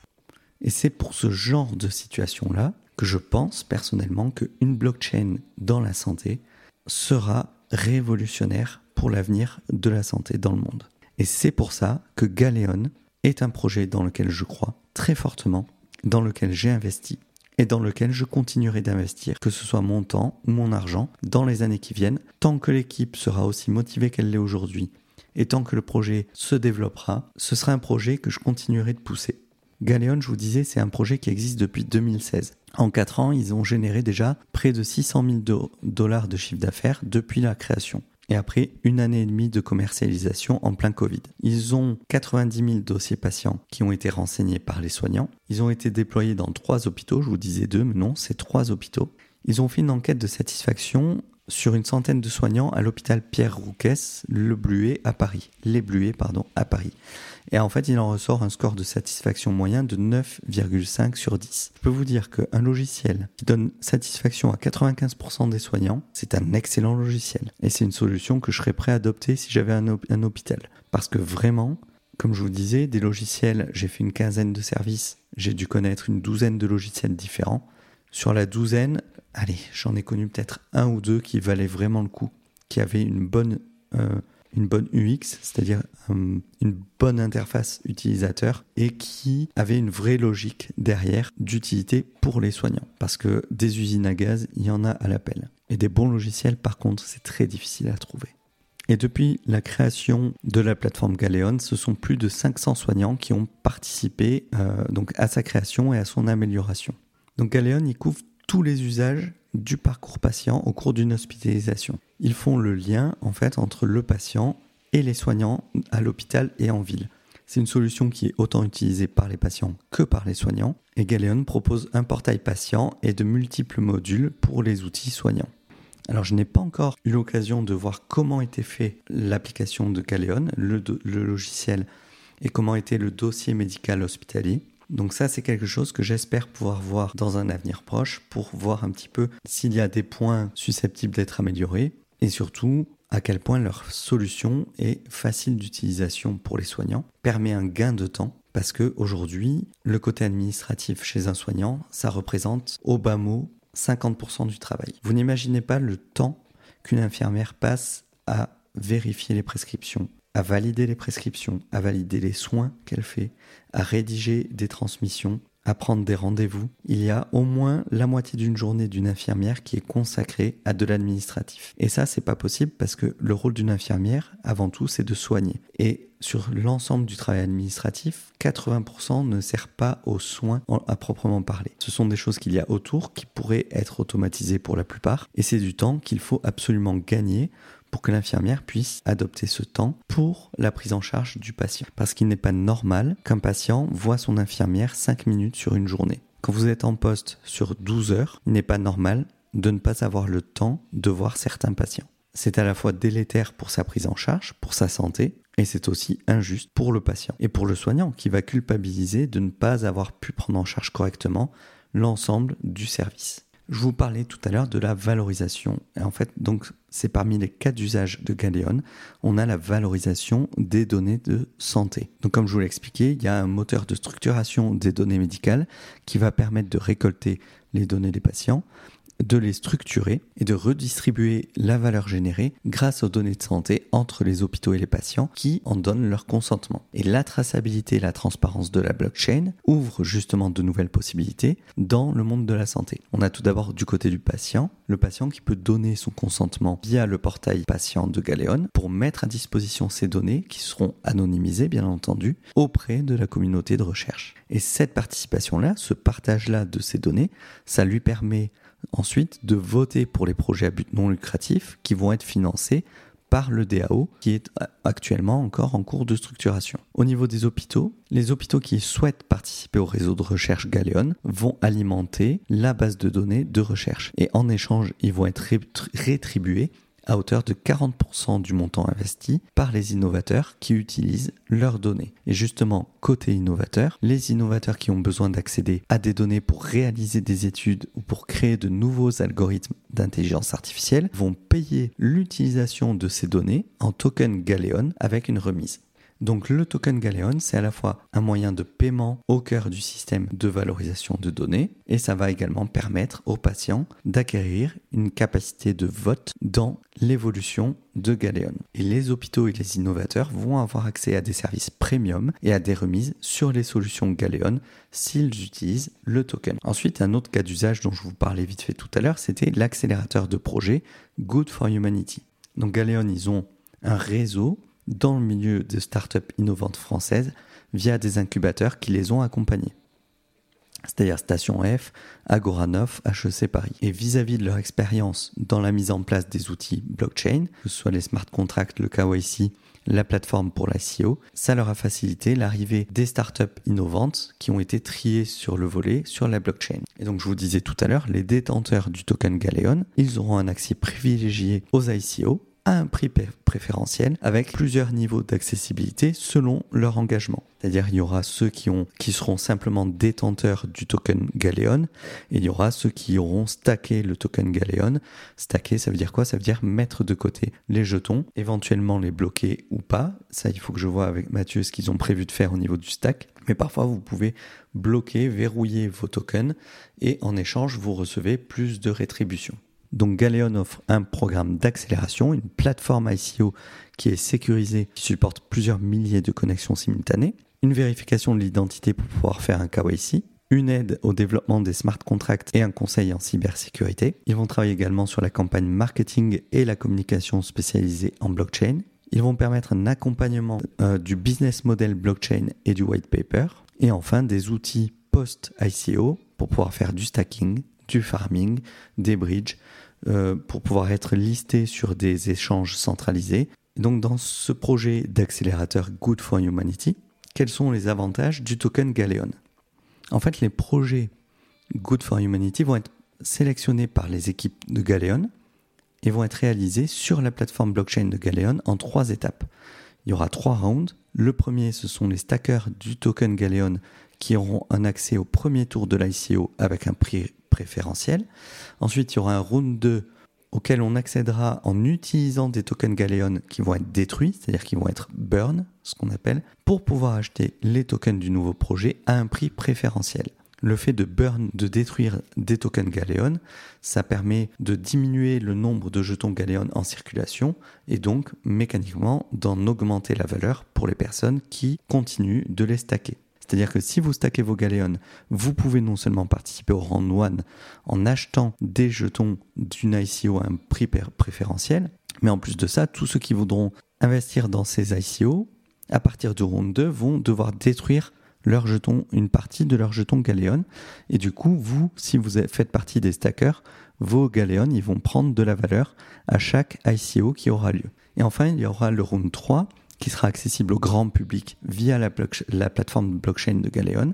Et c'est pour ce genre de situation-là que je pense personnellement qu'une blockchain dans la santé sera révolutionnaire pour l'avenir de la santé dans le monde. Et c'est pour ça que Galéon est un projet dans lequel je crois très fortement, dans lequel j'ai investi et dans lequel je continuerai d'investir, que ce soit mon temps ou mon argent, dans les années qui viennent, tant que l'équipe sera aussi motivée qu'elle l'est aujourd'hui, et tant que le projet se développera, ce sera un projet que je continuerai de pousser. Galéon, je vous disais, c'est un projet qui existe depuis 2016. En 4 ans, ils ont généré déjà près de 600 000 dollars de chiffre d'affaires depuis la création et après une année et demie de commercialisation en plein Covid. Ils ont 90 000 dossiers patients qui ont été renseignés par les soignants. Ils ont été déployés dans trois hôpitaux, je vous disais deux, mais non, c'est trois hôpitaux. Ils ont fait une enquête de satisfaction sur une centaine de soignants à l'hôpital Pierre Rouquès, le Bluet à Paris. Les Bluets, pardon, à Paris. Et en fait, il en ressort un score de satisfaction moyen de 9,5 sur 10. Je peux vous dire qu'un logiciel qui donne satisfaction à 95% des soignants, c'est un excellent logiciel. Et c'est une solution que je serais prêt à adopter si j'avais un, hôpital. Parce que vraiment, comme je vous disais, des logiciels, j'ai fait une quinzaine de services, j'ai dû connaître une douzaine de logiciels différents. Sur la douzaine, allez, j'en ai connu peut-être un ou deux qui valaient vraiment le coup, qui avaient une bonne, euh, une bonne UX, c'est-à-dire euh, une bonne interface utilisateur, et qui avaient une vraie logique derrière d'utilité pour les soignants. Parce que des usines à gaz, il y en a à l'appel. Et des bons logiciels, par contre, c'est très difficile à trouver. Et depuis la création de la plateforme Galéon, ce sont plus de 500 soignants qui ont participé euh, donc à sa création et à son amélioration. Donc Galéon, il couvre tous les usages du parcours patient au cours d'une hospitalisation. Ils font le lien en fait entre le patient et les soignants à l'hôpital et en ville. C'est une solution qui est autant utilisée par les patients que par les soignants. Et Galeon propose un portail patient et de multiples modules pour les outils soignants. Alors je n'ai pas encore eu l'occasion de voir comment était fait l'application de Galeon, le, le logiciel, et comment était le dossier médical hospitalier. Donc ça, c'est quelque chose que j'espère pouvoir voir dans un avenir proche pour voir un petit peu s'il y a des points susceptibles d'être améliorés et surtout à quel point leur solution est facile d'utilisation pour les soignants, permet un gain de temps parce que aujourd'hui, le côté administratif chez un soignant, ça représente au bas mot 50% du travail. Vous n'imaginez pas le temps qu'une infirmière passe à vérifier les prescriptions, à valider les prescriptions, à valider les soins qu'elle fait, à rédiger des transmissions, à prendre des rendez-vous. Il y a au moins la moitié d'une journée d'une infirmière qui est consacrée à de l'administratif. Et ça, c'est pas possible parce que le rôle d'une infirmière, avant tout, c'est de soigner. Et sur l'ensemble du travail administratif, 80% ne sert pas aux soins à proprement parler. Ce sont des choses qu'il y a autour qui pourraient être automatisées pour la plupart. Et c'est du temps qu'il faut absolument gagner pour que l'infirmière puisse adopter ce temps pour la prise en charge du patient. Parce qu'il n'est pas normal qu'un patient voit son infirmière 5 minutes sur une journée. Quand vous êtes en poste sur 12 heures, il n'est pas normal de ne pas avoir le temps de voir certains patients. C'est à la fois délétère pour sa prise en charge, pour sa santé, et c'est aussi injuste pour le patient et pour le soignant qui va culpabiliser de ne pas avoir pu prendre en charge correctement l'ensemble du service. Je vous parlais tout à l'heure de la valorisation. Et en fait, donc, c'est parmi les cas d'usage de Galeon. On a la valorisation des données de santé. Donc, comme je vous l'ai expliqué, il y a un moteur de structuration des données médicales qui va permettre de récolter les données des patients de les structurer et de redistribuer la valeur générée grâce aux données de santé entre les hôpitaux et les patients qui en donnent leur consentement. Et la traçabilité et la transparence de la blockchain ouvrent justement de nouvelles possibilités dans le monde de la santé. On a tout d'abord du côté du patient, le patient qui peut donner son consentement via le portail patient de Galeon pour mettre à disposition ces données qui seront anonymisées bien entendu auprès de la communauté de recherche. Et cette participation-là, ce partage-là de ces données, ça lui permet ensuite de voter pour les projets à but non lucratif qui vont être financés par le DAO qui est actuellement encore en cours de structuration. Au niveau des hôpitaux, les hôpitaux qui souhaitent participer au réseau de recherche Galeon vont alimenter la base de données de recherche et en échange, ils vont être rétribués à hauteur de 40% du montant investi par les innovateurs qui utilisent leurs données. Et justement, côté innovateur, les innovateurs qui ont besoin d'accéder à des données pour réaliser des études ou pour créer de nouveaux algorithmes d'intelligence artificielle vont payer l'utilisation de ces données en token Galeon avec une remise. Donc le token Galeon, c'est à la fois un moyen de paiement au cœur du système de valorisation de données et ça va également permettre aux patients d'acquérir une capacité de vote dans l'évolution de Galeon. Et les hôpitaux et les innovateurs vont avoir accès à des services premium et à des remises sur les solutions Galeon s'ils utilisent le token. Ensuite, un autre cas d'usage dont je vous parlais vite fait tout à l'heure, c'était l'accélérateur de projet Good for Humanity. Donc Galeon, ils ont un réseau dans le milieu de startups innovantes françaises via des incubateurs qui les ont accompagnés. C'est-à-dire Station F, Agora 9, HEC Paris. Et vis-à-vis de leur expérience dans la mise en place des outils blockchain, que ce soit les smart contracts, le KYC, la plateforme pour la ça leur a facilité l'arrivée des startups innovantes qui ont été triées sur le volet sur la blockchain. Et donc je vous disais tout à l'heure, les détenteurs du token Galeon, ils auront un accès privilégié aux ICO à un prix préférentiel avec plusieurs niveaux d'accessibilité selon leur engagement. C'est-à-dire il y aura ceux qui, ont, qui seront simplement détenteurs du token Galeon et il y aura ceux qui auront stacké le token Galeon. Stacké, ça veut dire quoi? Ça veut dire mettre de côté les jetons, éventuellement les bloquer ou pas. Ça, il faut que je vois avec Mathieu ce qu'ils ont prévu de faire au niveau du stack. Mais parfois, vous pouvez bloquer, verrouiller vos tokens et en échange, vous recevez plus de rétribution. Donc Galeon offre un programme d'accélération, une plateforme ICO qui est sécurisée, qui supporte plusieurs milliers de connexions simultanées, une vérification de l'identité pour pouvoir faire un KYC, une aide au développement des smart contracts et un conseil en cybersécurité. Ils vont travailler également sur la campagne marketing et la communication spécialisée en blockchain. Ils vont permettre un accompagnement euh, du business model blockchain et du white paper. Et enfin, des outils post-ICO pour pouvoir faire du stacking, du farming, des bridges, euh, pour pouvoir être listé sur des échanges centralisés. donc dans ce projet d'accélérateur Good for Humanity, quels sont les avantages du token Galeon? En fait, les projets Good for Humanity vont être sélectionnés par les équipes de Galeon et vont être réalisés sur la plateforme blockchain de Galeon en trois étapes. Il y aura trois rounds. Le premier, ce sont les stackers du token Galeon qui auront un accès au premier tour de l'ICO avec un prix Ensuite, il y aura un round 2 auquel on accédera en utilisant des tokens Galeon qui vont être détruits, c'est-à-dire qui vont être burn, ce qu'on appelle, pour pouvoir acheter les tokens du nouveau projet à un prix préférentiel le fait de burn, de détruire des tokens Galeon, ça permet de diminuer le nombre de jetons Galeon en circulation et donc mécaniquement d'en augmenter la valeur pour les personnes qui continuent de les stacker. C'est-à-dire que si vous stackez vos Galeon, vous pouvez non seulement participer au round 1 en achetant des jetons d'une ICO à un prix préférentiel, mais en plus de ça, tous ceux qui voudront investir dans ces ICO, à partir du round 2, vont devoir détruire leurs jetons, une partie de leurs jetons Galéon. Et du coup, vous, si vous faites partie des stackers, vos Galéon, ils vont prendre de la valeur à chaque ICO qui aura lieu. Et enfin, il y aura le round 3 qui sera accessible au grand public via la, la plateforme blockchain de Galéon,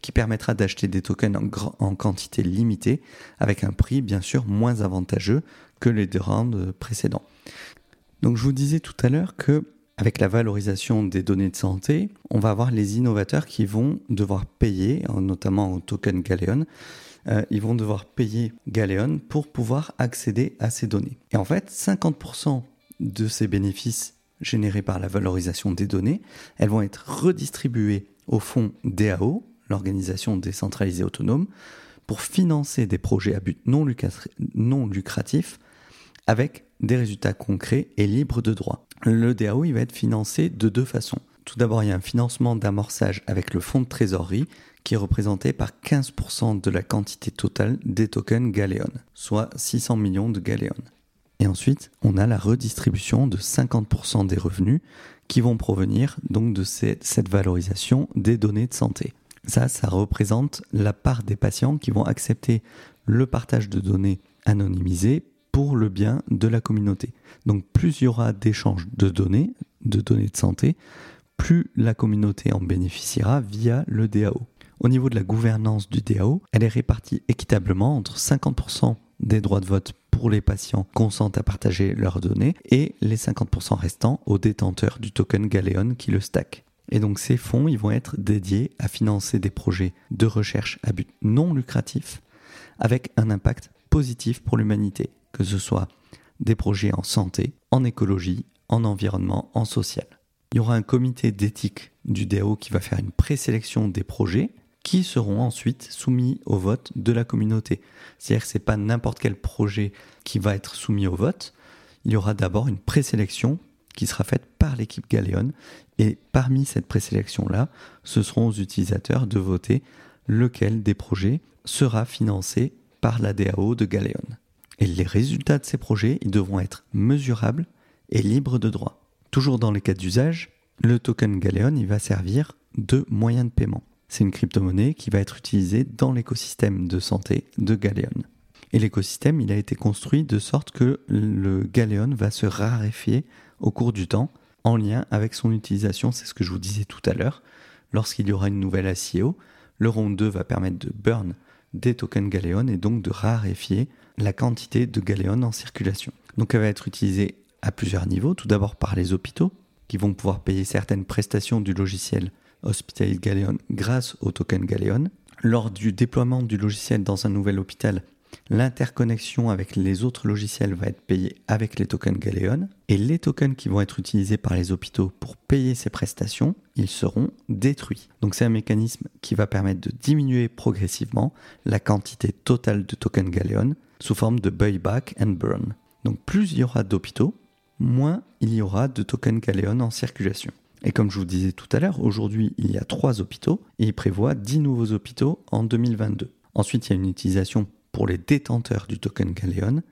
qui permettra d'acheter des tokens en, en, quantité limitée avec un prix bien sûr moins avantageux que les deux rounds précédents. Donc je vous disais tout à l'heure que avec la valorisation des données de santé, on va avoir les innovateurs qui vont devoir payer, notamment au token Galeon, euh, ils vont devoir payer Galeon pour pouvoir accéder à ces données. Et en fait, 50% de ces bénéfices générés par la valorisation des données, elles vont être redistribuées au fonds DAO, l'organisation décentralisée autonome, pour financer des projets à but non, lucratif avec des résultats concrets et libres de droit. Le DAO il va être financé de deux façons. Tout d'abord, il y a un financement d'amorçage avec le fonds de trésorerie qui est représenté par 15% de la quantité totale des tokens Galeon, soit 600 millions de Galeon. Et ensuite, on a la redistribution de 50% des revenus qui vont provenir donc de cette valorisation des données de santé. Ça, ça représente la part des patients qui vont accepter le partage de données anonymisées pour le bien de la communauté. Donc plus il y aura d'échanges de données, de données de santé, plus la communauté en bénéficiera via le DAO. Au niveau de la gouvernance du DAO, elle est répartie équitablement entre 50% des droits de vote pour les patients consentent à partager leurs données et les 50% restants aux détenteurs du token Galeon qui le stack. Et donc ces fonds, ils vont être dédiés à financer des projets de recherche à but non lucratif avec un impact positif pour l'humanité que ce soit des projets en santé, en écologie, en environnement, en social. Il y aura un comité d'éthique du DAO qui va faire une présélection des projets qui seront ensuite soumis au vote de la communauté. C'est-à-dire que ce n'est pas n'importe quel projet qui va être soumis au vote. Il y aura d'abord une présélection qui sera faite par l'équipe Galéon et parmi cette présélection-là, ce seront aux utilisateurs de voter lequel des projets sera financé par la DAO de Galéon. Et les résultats de ces projets, ils devront être mesurables et libres de droit. Toujours dans les cas d'usage, le token Galeon, il va servir de moyen de paiement. C'est une crypto-monnaie qui va être utilisée dans l'écosystème de santé de Galeon. Et l'écosystème, il a été construit de sorte que le Galeon va se raréfier au cours du temps en lien avec son utilisation. C'est ce que je vous disais tout à l'heure. Lorsqu'il y aura une nouvelle ICO, le round 2 va permettre de burn des tokens Galeon et donc de raréfier la quantité de Galeon en circulation. Donc elle va être utilisée à plusieurs niveaux, tout d'abord par les hôpitaux, qui vont pouvoir payer certaines prestations du logiciel Hospital Galeon grâce au token Galeon. Lors du déploiement du logiciel dans un nouvel hôpital, l'interconnexion avec les autres logiciels va être payée avec les tokens Galeon. Et les tokens qui vont être utilisés par les hôpitaux pour payer ces prestations, ils seront détruits. Donc c'est un mécanisme qui va permettre de diminuer progressivement la quantité totale de tokens Galeon sous forme de buyback and burn. Donc plus il y aura d'hôpitaux, moins il y aura de tokens Galeon en circulation. Et comme je vous disais tout à l'heure, aujourd'hui il y a 3 hôpitaux et il prévoit 10 nouveaux hôpitaux en 2022. Ensuite, il y a une utilisation pour les détenteurs du token Galeon,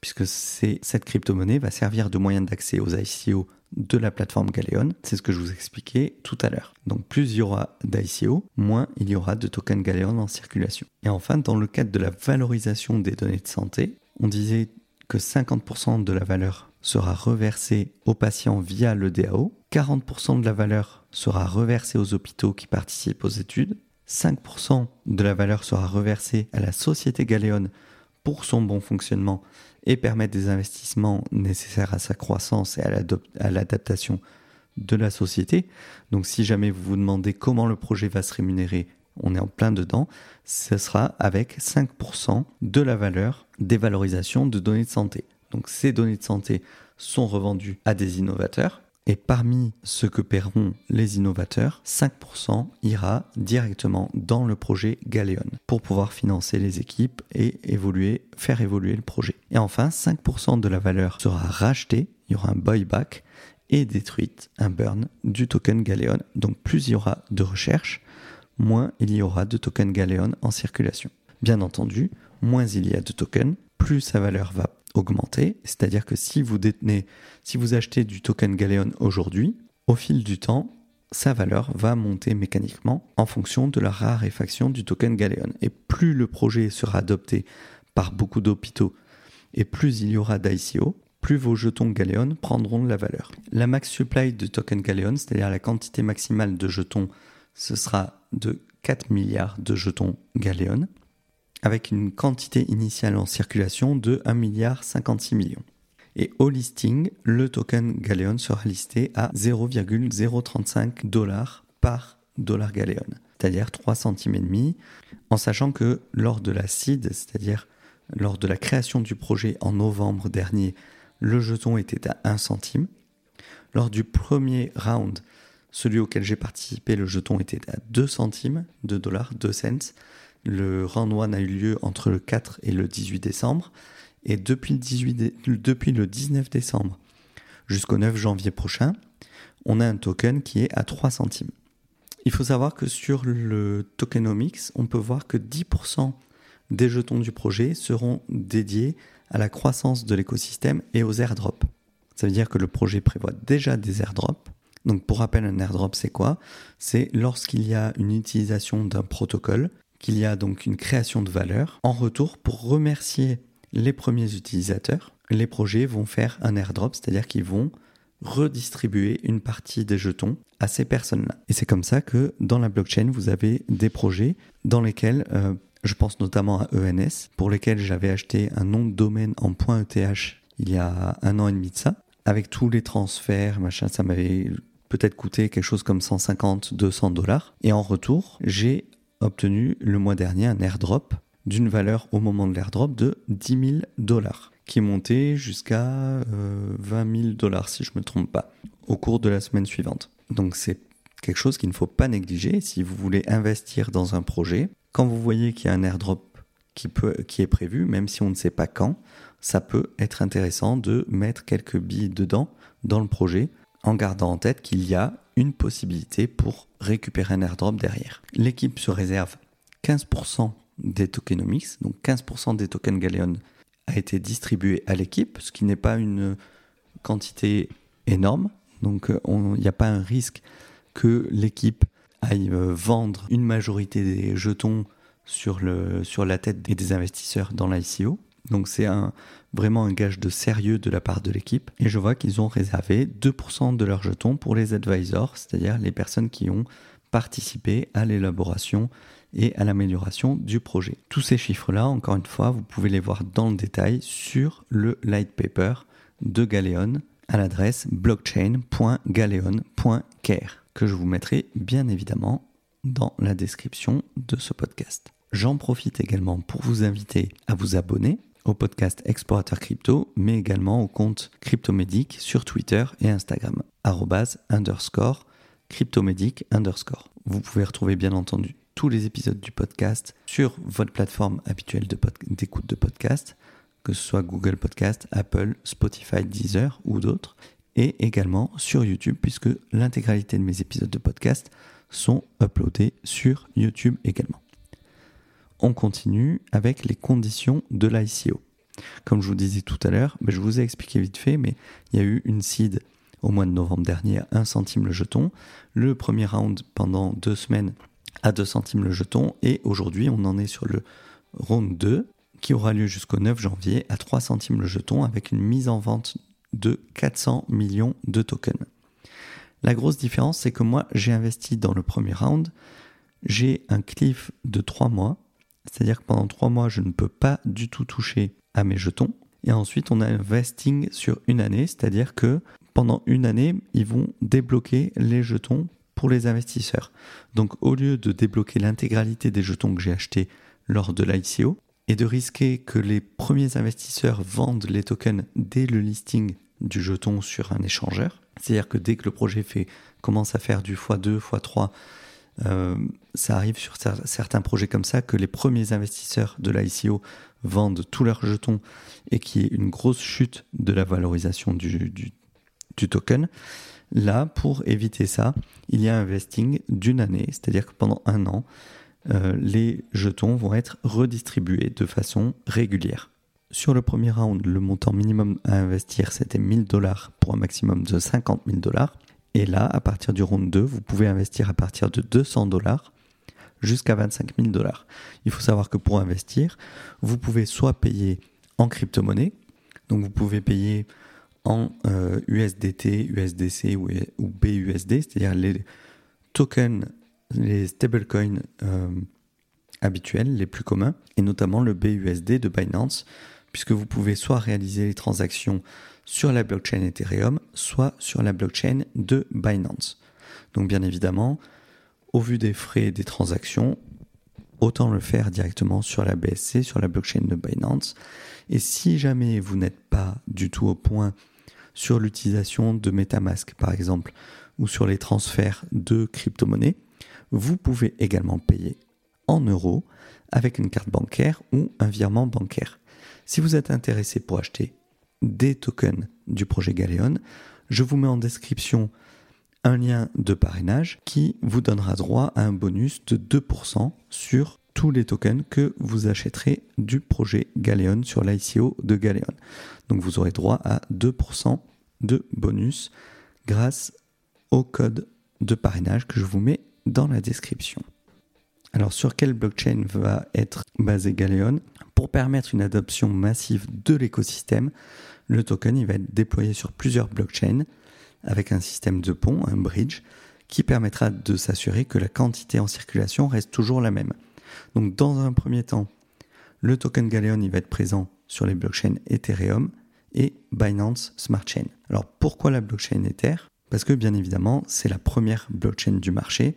puisque cette crypto-monnaie va servir de moyen d'accès aux ICO de la plateforme Galeon. C'est ce que je vous expliquais tout à l'heure. Donc plus il y aura d'ICO, moins il y aura de tokens Galeon en circulation. Et enfin, dans le cadre de la valorisation des données de santé, on disait que 50% de la valeur sera reversée aux patients via le DAO, 40% de la valeur sera reversée aux hôpitaux qui participent aux études, 5% de la valeur sera reversée à la société Galéon pour son bon fonctionnement et permettre des investissements nécessaires à sa croissance et à l'adaptation de la société. Donc si jamais vous vous demandez comment le projet va se rémunérer, on est en plein dedans, ce sera avec 5% de la valeur des valorisations de données de santé. Donc ces données de santé sont revendues à des innovateurs et parmi ce que paieront les innovateurs, 5% ira directement dans le projet Galéon pour pouvoir financer les équipes et évoluer, faire évoluer le projet. Et enfin, 5% de la valeur sera rachetée, il y aura un buyback et détruite, un burn du token Galéon. Donc plus il y aura de recherche, moins il y aura de tokens Galéon en circulation. Bien entendu, moins il y a de tokens, plus sa valeur va augmenter. C'est-à-dire que si vous détenez, si vous achetez du token Galéon aujourd'hui, au fil du temps, sa valeur va monter mécaniquement en fonction de la raréfaction du token Galéon. Et plus le projet sera adopté par beaucoup d'hôpitaux et plus il y aura d'ICO, plus vos jetons Galéon prendront la valeur. La max supply de token Galéon, c'est-à-dire la quantité maximale de jetons, ce sera de 4 milliards de jetons Galéon avec une quantité initiale en circulation de 1,56 milliard. Et au listing, le token Galéon sera listé à 0,035 dollars par dollar Galéon, c'est-à-dire 3 centimes et demi, en sachant que lors de la seed, c'est-à-dire lors de la création du projet en novembre dernier, le jeton était à 1 centime. Lors du premier round, celui auquel j'ai participé, le jeton était à 2 centimes de dollars, 2 cents. Le round 1 a eu lieu entre le 4 et le 18 décembre. Et depuis le, 18 depuis le 19 décembre jusqu'au 9 janvier prochain, on a un token qui est à 3 centimes. Il faut savoir que sur le tokenomics, on peut voir que 10% des jetons du projet seront dédiés à la croissance de l'écosystème et aux airdrops. Ça veut dire que le projet prévoit déjà des airdrops. Donc pour rappel, un airdrop, c'est quoi? C'est lorsqu'il y a une utilisation d'un protocole qu'il y a donc une création de valeur. En retour, pour remercier les premiers utilisateurs, les projets vont faire un airdrop, c'est-à-dire qu'ils vont redistribuer une partie des jetons à ces personnes-là. Et c'est comme ça que dans la blockchain, vous avez des projets dans lesquels, euh, je pense notamment à ENS, pour lesquels j'avais acheté un nom de domaine en .eth il y a un an et demi de ça, avec tous les transferts, machin, ça m'avait peut-être coûté quelque chose comme 150, 200 dollars. Et en retour, j'ai obtenu le mois dernier un airdrop d'une valeur au moment de l'airdrop de 10 000 dollars, qui est monté jusqu'à 20 euh, 000 dollars si je ne me trompe pas, au cours de la semaine suivante. Donc c'est quelque chose qu'il ne faut pas négliger si vous voulez investir dans un projet. Quand vous voyez qu'il y a un airdrop qui, peut, qui est prévu, même si on ne sait pas quand, ça peut être intéressant de mettre quelques billes dedans dans le projet en gardant en tête qu'il y a une possibilité pour récupérer un airdrop derrière. L'équipe se réserve 15% des tokenomics, donc 15% des tokens Galeon a été distribué à l'équipe, ce qui n'est pas une quantité énorme. Donc euh, il n'y a pas un risque que l'équipe aille euh, vendre une majorité des jetons sur, sur la tête des investisseurs dans l'ICO. Donc c'est un, vraiment un gage de sérieux de la part de l'équipe. Et je vois qu'ils ont réservé 2% de leurs jetons pour les advisors, c'est-à-dire les personnes qui ont participé à l'élaboration et à l'amélioration du projet. Tous ces chiffres-là, encore une fois, vous pouvez les voir dans le détail sur le light paper de Galeon à l'adresse blockchain.galeon.care que je vous mettrai bien évidemment dans la description de ce podcast. J'en profite également pour vous inviter à vous abonner au podcast Explorateur Crypto, mais également au compte Cryptomédic sur Twitter et Instagram, cryptomédic. Vous pouvez retrouver bien entendu tous les épisodes du podcast sur votre plateforme habituelle d'écoute de, podcast, que ce soit Google Podcast, Apple, Spotify, Deezer ou d'autres, et également sur YouTube, puisque l'intégralité de mes épisodes de podcast sont uploadés sur YouTube également on continue avec les conditions de l'ICO. Comme je vous disais tout à l'heure, je vous ai expliqué vite fait, mais il y a eu une seed au mois de novembre dernier à 1 centime le jeton. Le premier round pendant deux semaines à 2 centimes le jeton. Et aujourd'hui, on en est sur le round 2 qui aura lieu jusqu'au 9 janvier à 3 centimes le jeton avec une mise en vente de 400 millions de tokens. La grosse différence, c'est que moi, j'ai investi dans le premier round, j'ai un cliff de 3 mois, c'est-à-dire que pendant 3 mois, je ne peux pas du tout toucher à mes jetons. Et ensuite, on a un vesting sur une année, c'est-à-dire que pendant une année, ils vont débloquer les jetons pour les investisseurs. Donc au lieu de débloquer l'intégralité des jetons que j'ai achetés lors de l'ICO et de risquer que les premiers investisseurs vendent les tokens dès le listing du jeton sur un échangeur, c'est-à-dire que dès que le projet fait, commence à faire du x2, x3, euh, ça arrive sur certains projets comme ça que les premiers investisseurs de l'ICO vendent tous leurs jetons et qu'il y ait une grosse chute de la valorisation du, token. Là, pour éviter ça, il y a un vesting d'une année, c'est-à-dire que pendant un an, euh, les jetons vont être redistribués de façon régulière. Sur le premier round, le montant minimum à investir, c'était 1000 dollars pour un maximum de 50 000 dollars. Et là, à partir du round 2, vous pouvez investir à partir de 200 dollars jusqu'à 25 000 dollars. Il faut savoir que pour investir, vous pouvez soit payer en crypto-monnaie, donc vous pouvez payer en USDT, euh, USDC ou, BUSD, c'est-à-dire les tokens, les stablecoins euh, habituels, les plus communs, et notamment le BUSD de Binance, puisque vous pouvez soit réaliser les transactions sur la blockchain Ethereum, soit sur la blockchain de Binance. Donc bien évidemment, au vu des frais des transactions, autant le faire directement sur la BSC, sur la blockchain de Binance. Et si jamais vous n'êtes pas du tout au point sur l'utilisation de Metamask par exemple ou sur les transferts de crypto-monnaies, vous pouvez également payer en euros avec une carte bancaire ou un virement bancaire. Si vous êtes intéressé pour acheter des tokens du projet Galeon, je vous mets en description un lien de parrainage qui vous donnera droit à un bonus de 2% sur tous les tokens que vous achèterez du projet Galeon sur l'ICO de Galeon. Donc vous aurez droit à 2% de bonus grâce au code de parrainage que je vous mets dans la description. Alors sur quelle blockchain va être basé Galeon Pour permettre une adoption massive de l'écosystème, le token il va être déployé sur plusieurs blockchains avec un système de pont, un bridge, qui permettra de s'assurer que la quantité en circulation reste toujours la même. Donc dans un premier temps, le token Galeon il va être présent sur les blockchains Ethereum et Binance Smart Chain. Alors pourquoi la blockchain Ether? Parce que bien évidemment, c'est la première blockchain du marché.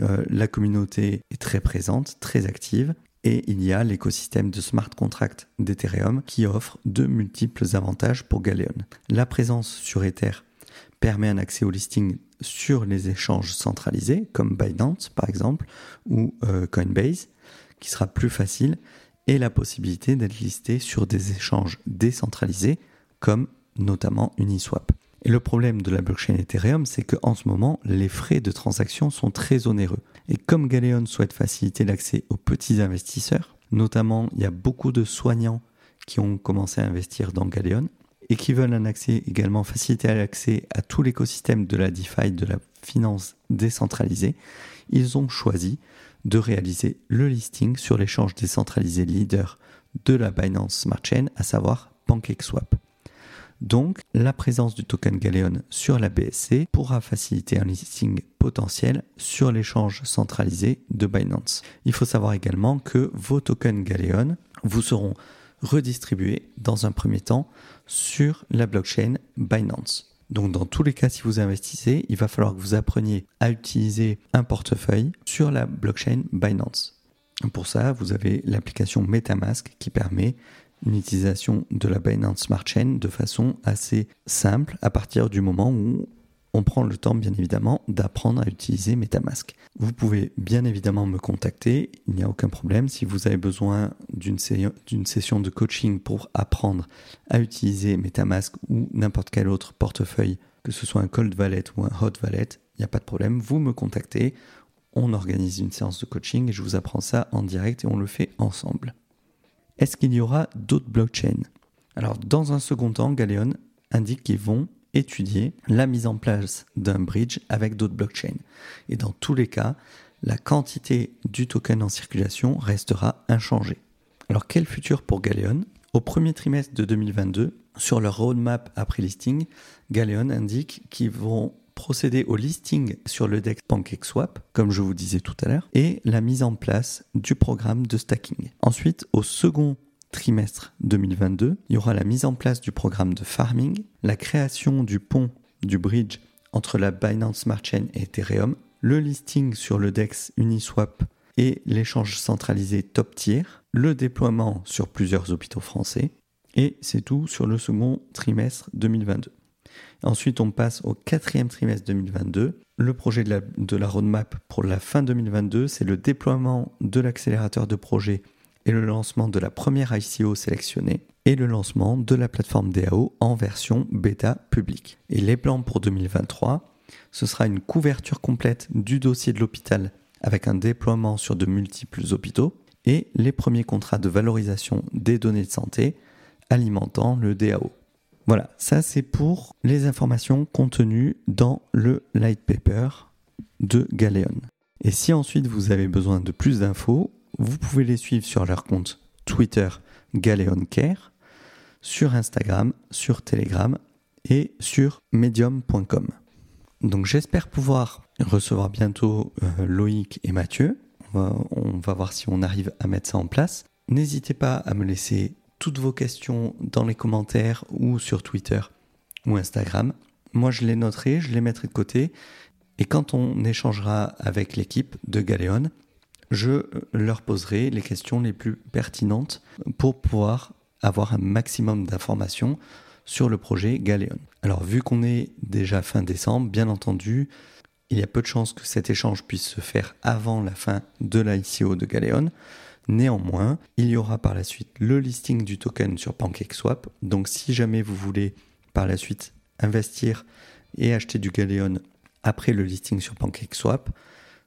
Euh, la communauté est très présente, très active. Et il y a l'écosystème de smart contract d'Ethereum qui offre de multiples avantages pour Galeon. La présence sur Ether permet un accès au listing sur les échanges centralisés, comme Binance par exemple, ou euh, Coinbase, qui sera plus facile, et la possibilité d'être listé sur des échanges décentralisés, comme notamment Uniswap. Le problème de la blockchain Ethereum, c'est qu'en ce moment, les frais de transaction sont très onéreux. Et comme Galeon souhaite faciliter l'accès aux petits investisseurs, notamment il y a beaucoup de soignants qui ont commencé à investir dans Galeon et qui veulent un accès également faciliter l'accès à tout l'écosystème de la DeFi, de la finance décentralisée, ils ont choisi de réaliser le listing sur l'échange décentralisé leader de la Binance Smart Chain, à savoir PancakeSwap. Donc, la présence du token Galeon sur la BSC pourra faciliter un listing potentiel sur l'échange centralisé de Binance. Il faut savoir également que vos tokens Galeon vous seront redistribués dans un premier temps sur la blockchain Binance. Donc dans tous les cas, si vous investissez, il va falloir que vous appreniez à utiliser un portefeuille sur la blockchain Binance. Pour ça, vous avez l'application MetaMask qui permet une utilisation de la Binance Smart Chain de façon assez simple à partir du moment où on prend le temps, bien évidemment, d'apprendre à utiliser MetaMask. Vous pouvez bien évidemment me contacter, il n'y a aucun problème. Si vous avez besoin d'une session de coaching pour apprendre à utiliser MetaMask ou n'importe quel autre portefeuille, que ce soit un cold wallet ou un hot wallet, il n'y a pas de problème. Vous me contactez, on organise une séance de coaching et je vous apprends ça en direct et on le fait ensemble. Est-ce qu'il y aura d'autres blockchains? Alors, dans un second temps, Galeon indique qu'ils vont étudier la mise en place d'un bridge avec d'autres blockchains. Et dans tous les cas, la quantité du token en circulation restera inchangée. Alors, quel futur pour Galeon? Au premier trimestre de 2022, sur leur roadmap après listing, Galeon indique qu'ils vont procéder au listing sur le DEX PancakeSwap, comme je vous disais tout à l'heure, et la mise en place du programme de stacking. Ensuite, au second trimestre 2022, il y aura la mise en place du programme de farming, la création du pont du bridge entre la Binance Smart Chain et Ethereum, le listing sur le DEX Uniswap et l'échange centralisé top tier, le déploiement sur plusieurs hôpitaux français, et c'est tout sur le second trimestre 2022. Ensuite, on passe au quatrième trimestre 2022. Le projet de la, roadmap pour la fin 2022, c'est le déploiement de l'accélérateur de projet et le lancement de la première ICO sélectionnée et le lancement de la plateforme DAO en version bêta publique. Et les plans pour 2023, ce sera une couverture complète du dossier de l'hôpital avec un déploiement sur de multiples hôpitaux et les premiers contrats de valorisation des données de santé alimentant le DAO. Voilà, ça c'est pour les informations contenues dans le light paper de Galeon. Et si ensuite vous avez besoin de plus d'infos, vous pouvez les suivre sur leur compte Twitter Galeon Care, sur Instagram, sur Telegram et sur medium.com. Donc j'espère pouvoir recevoir bientôt euh, Loïc et Mathieu. on va voir si on arrive à mettre ça en place. N'hésitez pas à me laisser toutes vos questions dans les commentaires ou sur Twitter ou Instagram. Moi, je les noterai, je les mettrai de côté. Et quand on échangera avec l'équipe de Galéon, je leur poserai les questions les plus pertinentes pour pouvoir avoir un maximum d'informations sur le projet Galéon. Alors, vu qu'on est déjà fin décembre, bien entendu, il y a peu de chances que cet échange puisse se faire avant la fin de l'ICO de Galéon. Néanmoins, il y aura par la suite le listing du token sur PancakeSwap. Donc si jamais vous voulez par la suite investir et acheter du Galeon après le listing sur PancakeSwap,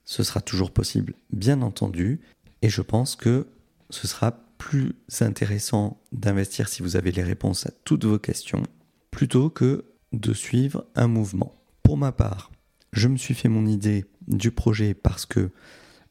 ce sera toujours possible, bien entendu. Et je pense que ce sera plus intéressant d'investir si vous avez les réponses à toutes vos questions, plutôt que de suivre un mouvement. Pour ma part, je me suis fait mon idée du projet parce que,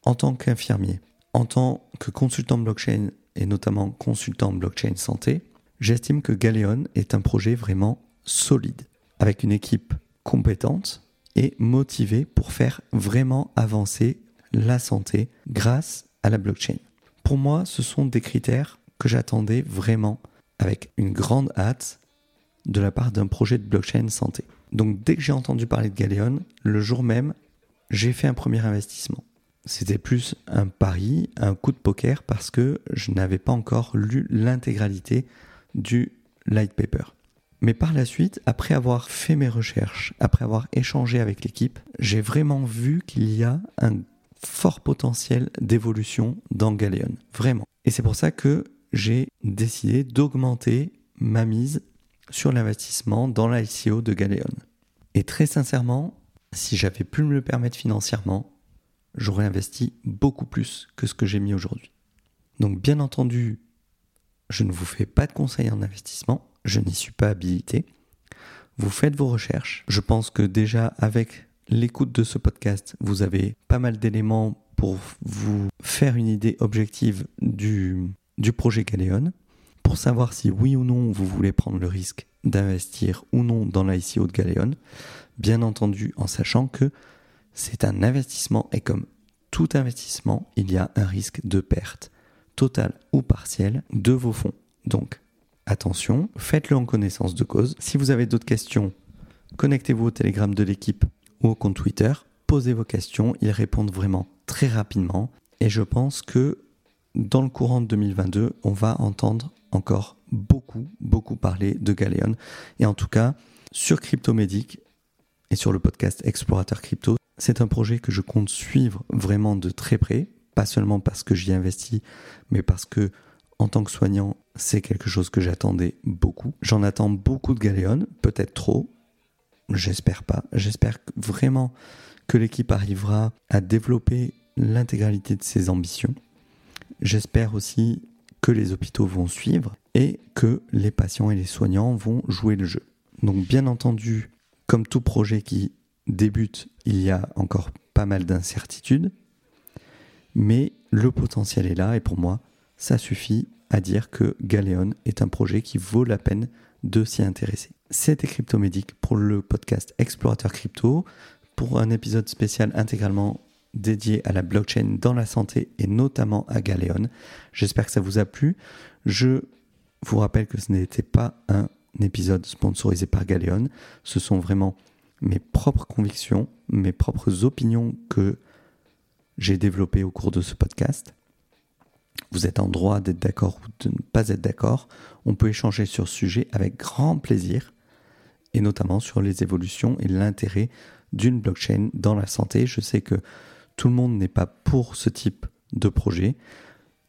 en tant qu'infirmier, en tant que consultant blockchain et notamment consultant blockchain santé, j'estime que Galeon est un projet vraiment solide, avec une équipe compétente et motivée pour faire vraiment avancer la santé grâce à la blockchain. Pour moi, ce sont des critères que j'attendais vraiment avec une grande hâte de la part d'un projet de blockchain santé. Donc dès que j'ai entendu parler de Galeon, le jour même, j'ai fait un premier investissement c'était plus un pari, un coup de poker, parce que je n'avais pas encore lu l'intégralité du light paper. Mais par la suite, après avoir fait mes recherches, après avoir échangé avec l'équipe, j'ai vraiment vu qu'il y a un fort potentiel d'évolution dans Galeon. Vraiment. Et c'est pour ça que j'ai décidé d'augmenter ma mise sur l'investissement dans l'ICO de Galeon. Et très sincèrement, si j'avais pu me le permettre financièrement, j'aurais investi beaucoup plus que ce que j'ai mis aujourd'hui. Donc bien entendu, je ne vous fais pas de conseils en investissement, je n'y suis pas habilité. Vous faites vos recherches. Je pense que déjà avec l'écoute de ce podcast, vous avez pas mal d'éléments pour vous faire une idée objective du, projet Galéon, pour savoir si oui ou non vous voulez prendre le risque d'investir ou non dans l'ICO de Galéon, bien entendu en sachant que c'est un investissement et comme tout investissement, il y a un risque de perte totale ou partielle de vos fonds. Donc, attention, faites-le en connaissance de cause. Si vous avez d'autres questions, connectez-vous au Telegram de l'équipe ou au compte Twitter, posez vos questions, ils répondent vraiment très rapidement et je pense que dans le courant de 2022, on va entendre encore beaucoup, beaucoup parler de Galeon. Et en tout cas, sur Cryptomédic et sur le podcast Explorateur Crypto, c'est un projet que je compte suivre vraiment de très près, pas seulement parce que j'y investis, mais parce que en tant que soignant, c'est quelque chose que j'attendais beaucoup. J'en attends beaucoup de Galéon, peut-être trop. J'espère pas. J'espère vraiment que l'équipe arrivera à développer l'intégralité de ses ambitions. J'espère aussi que les hôpitaux vont suivre et que les patients et les soignants vont jouer le jeu. Donc bien entendu, comme tout projet qui débute, il y a encore pas mal d'incertitudes, mais le potentiel est là et pour moi, ça suffit à dire que Galéon est un projet qui vaut la peine de s'y intéresser. C'était Cryptomédic pour le podcast Explorateur Crypto, pour un épisode spécial intégralement dédié à la blockchain dans la santé et notamment à Galéon. J'espère que ça vous a plu. Je vous rappelle que ce n'était pas un épisode sponsorisé par Galéon. Ce sont vraiment mes propres convictions, mes propres opinions que j'ai développées au cours de ce podcast. Vous êtes en droit d'être d'accord ou de ne pas être d'accord. On peut échanger sur ce sujet avec grand plaisir, et notamment sur les évolutions et l'intérêt d'une blockchain dans la santé. Je sais que tout le monde n'est pas pour ce type de projet.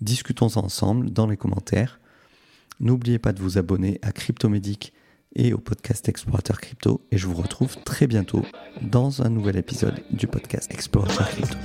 Discutons ensemble dans les commentaires. N'oubliez pas de vous abonner à Cryptomédic et au podcast Explorateur Crypto. Et je vous retrouve très bientôt dans un nouvel épisode du podcast Explorateur Crypto.